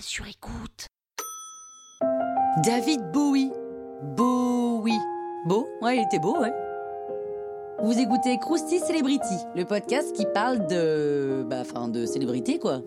sur écoute. David Bowie. Bowie. Beau Ouais, il était beau, ouais. Vous écoutez Krusty Celebrity, le podcast qui parle de. Bah, enfin, de célébrité, quoi.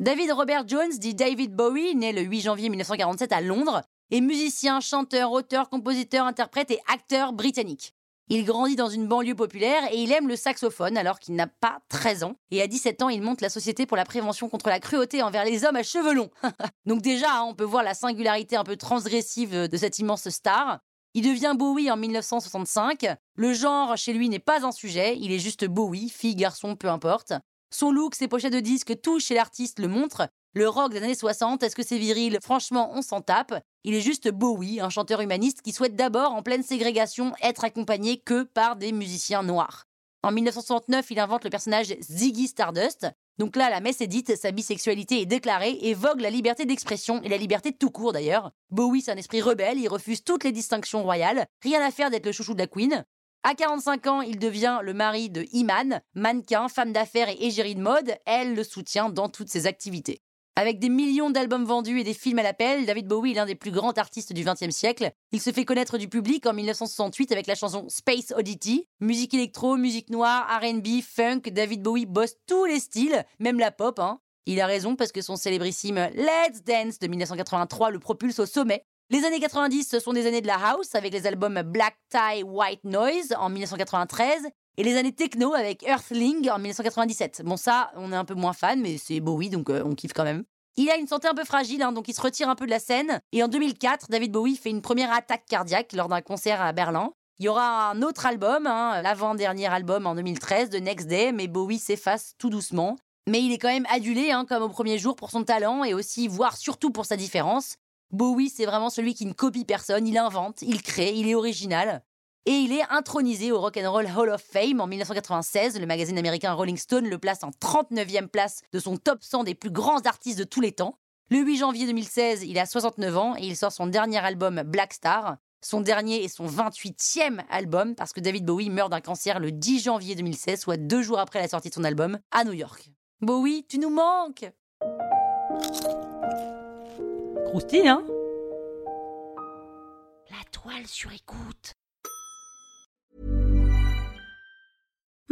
David Robert Jones, dit David Bowie, né le 8 janvier 1947 à Londres, est musicien, chanteur, auteur, compositeur, interprète et acteur britannique. Il grandit dans une banlieue populaire et il aime le saxophone alors qu'il n'a pas 13 ans. Et à 17 ans, il monte la Société pour la prévention contre la cruauté envers les hommes à cheveux longs. Donc déjà, hein, on peut voir la singularité un peu transgressive de cette immense star. Il devient Bowie en 1965. Le genre chez lui n'est pas un sujet, il est juste Bowie, fille, garçon, peu importe. Son look, ses pochettes de disques, tout chez l'artiste le montre. Le rock des années 60, est-ce que c'est viril? Franchement, on s'en tape. Il est juste Bowie, un chanteur humaniste qui souhaite d'abord, en pleine ségrégation, être accompagné que par des musiciens noirs. En 1969, il invente le personnage Ziggy Stardust. Donc là, la messe est dite, sa bisexualité est déclarée et vogue la liberté d'expression et la liberté de tout court d'ailleurs. Bowie, c'est un esprit rebelle, il refuse toutes les distinctions royales, rien à faire d'être le chouchou de la Queen. À 45 ans, il devient le mari de Iman, mannequin, femme d'affaires et égérie de mode. Elle le soutient dans toutes ses activités. Avec des millions d'albums vendus et des films à l'appel, David Bowie est l'un des plus grands artistes du XXe siècle. Il se fait connaître du public en 1968 avec la chanson Space Oddity. Musique électro, musique noire, RB, funk, David Bowie bosse tous les styles, même la pop. Hein. Il a raison parce que son célébrissime Let's Dance de 1983 le propulse au sommet. Les années 90, ce sont des années de la house avec les albums Black Tie, White Noise en 1993 et les années techno avec Earthling en 1997. Bon, ça, on est un peu moins fan, mais c'est Bowie, donc euh, on kiffe quand même. Il a une santé un peu fragile, hein, donc il se retire un peu de la scène. Et en 2004, David Bowie fait une première attaque cardiaque lors d'un concert à Berlin. Il y aura un autre album, hein, l'avant-dernier album en 2013 de Next Day, mais Bowie s'efface tout doucement. Mais il est quand même adulé, hein, comme au premier jour, pour son talent et aussi, voire surtout pour sa différence. Bowie, c'est vraiment celui qui ne copie personne, il invente, il crée, il est original et il est intronisé au Rock and Roll Hall of Fame en 1996. Le magazine américain Rolling Stone le place en 39e place de son top 100 des plus grands artistes de tous les temps. Le 8 janvier 2016, il a 69 ans et il sort son dernier album Black Star. Son dernier et son 28e album parce que David Bowie meurt d'un cancer le 10 janvier 2016, soit deux jours après la sortie de son album, à New York. Bowie, tu nous manques Croustille, hein? La toile sur écoute.